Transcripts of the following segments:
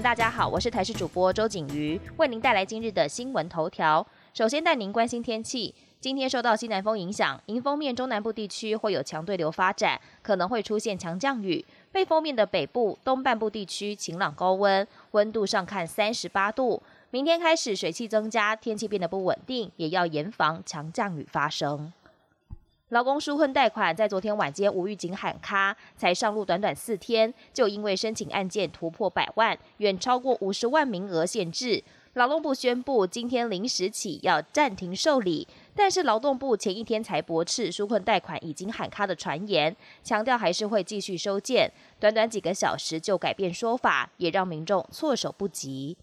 大家好，我是台视主播周景瑜，为您带来今日的新闻头条。首先带您关心天气。今天受到西南风影响，迎风面中南部地区会有强对流发展，可能会出现强降雨。背风面的北部、东半部地区晴朗高温，温度上看三十八度。明天开始水汽增加，天气变得不稳定，也要严防强降雨发生。劳工纾困贷款在昨天晚间无预警喊卡，才上路短短四天，就因为申请案件突破百万，远超过五十万名额限制。劳动部宣布，今天零时起要暂停受理，但是劳动部前一天才驳斥纾困贷款已经喊卡的传言，强调还是会继续收件。短短几个小时就改变说法，也让民众措手不及。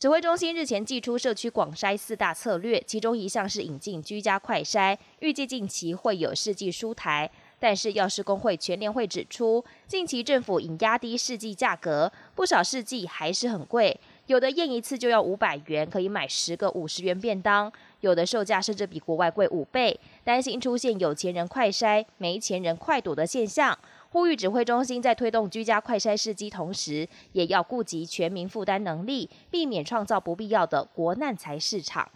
指挥中心日前寄出社区广筛四大策略，其中一项是引进居家快筛，预计近期会有试剂出台。但是药师工会全联会指出，近期政府已压低试剂价格，不少试剂还是很贵，有的验一次就要五百元，可以买十个五十元便当，有的售价甚至比国外贵五倍，担心出现有钱人快筛、没钱人快躲的现象。呼吁指挥中心在推动居家快筛试机同时，也要顾及全民负担能力，避免创造不必要的国难财市场。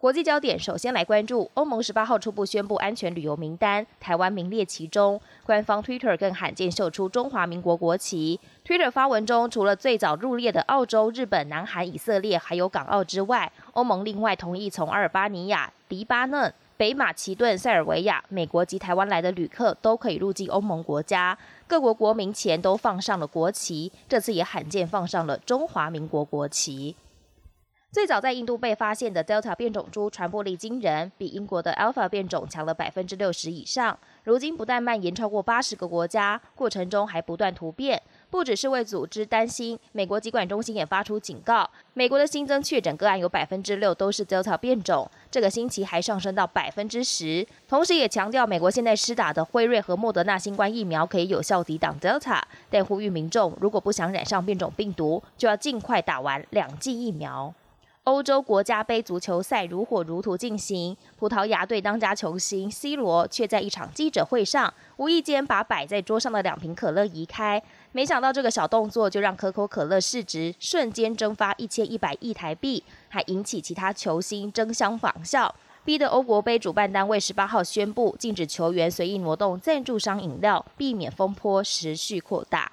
国际焦点首先来关注，欧盟十八号初步宣布安全旅游名单，台湾名列其中。官方 Twitter 更罕见秀出中华民国国旗。Twitter 发文中，除了最早入列的澳洲、日本、南韩、以色列，还有港澳之外，欧盟另外同意从阿尔巴尼亚、黎巴嫩。北马其顿、塞尔维亚、美国及台湾来的旅客都可以入境欧盟国家。各国国民前都放上了国旗，这次也罕见放上了中华民国国旗。最早在印度被发现的 Delta 变种株传播力惊人，比英国的 Alpha 变种强了百分之六十以上。如今不但蔓延超过八十个国家，过程中还不断突变。不只是为组织担心，美国疾管中心也发出警告，美国的新增确诊个案有百分之六都是 Delta 变种，这个星期还上升到百分之十。同时也强调，美国现在施打的辉瑞和莫德纳新冠疫苗可以有效抵挡 Delta，但呼吁民众如果不想染上变种病毒，就要尽快打完两剂疫苗。欧洲国家杯足球赛如火如荼进行，葡萄牙队当家球星 C 罗却在一场记者会上无意间把摆在桌上的两瓶可乐移开，没想到这个小动作就让可口可乐市值瞬间蒸发一千一百亿台币，还引起其他球星争相仿效，逼得欧国杯主办单位十八号宣布禁止球员随意挪动赞助商饮料，避免风波持续扩大。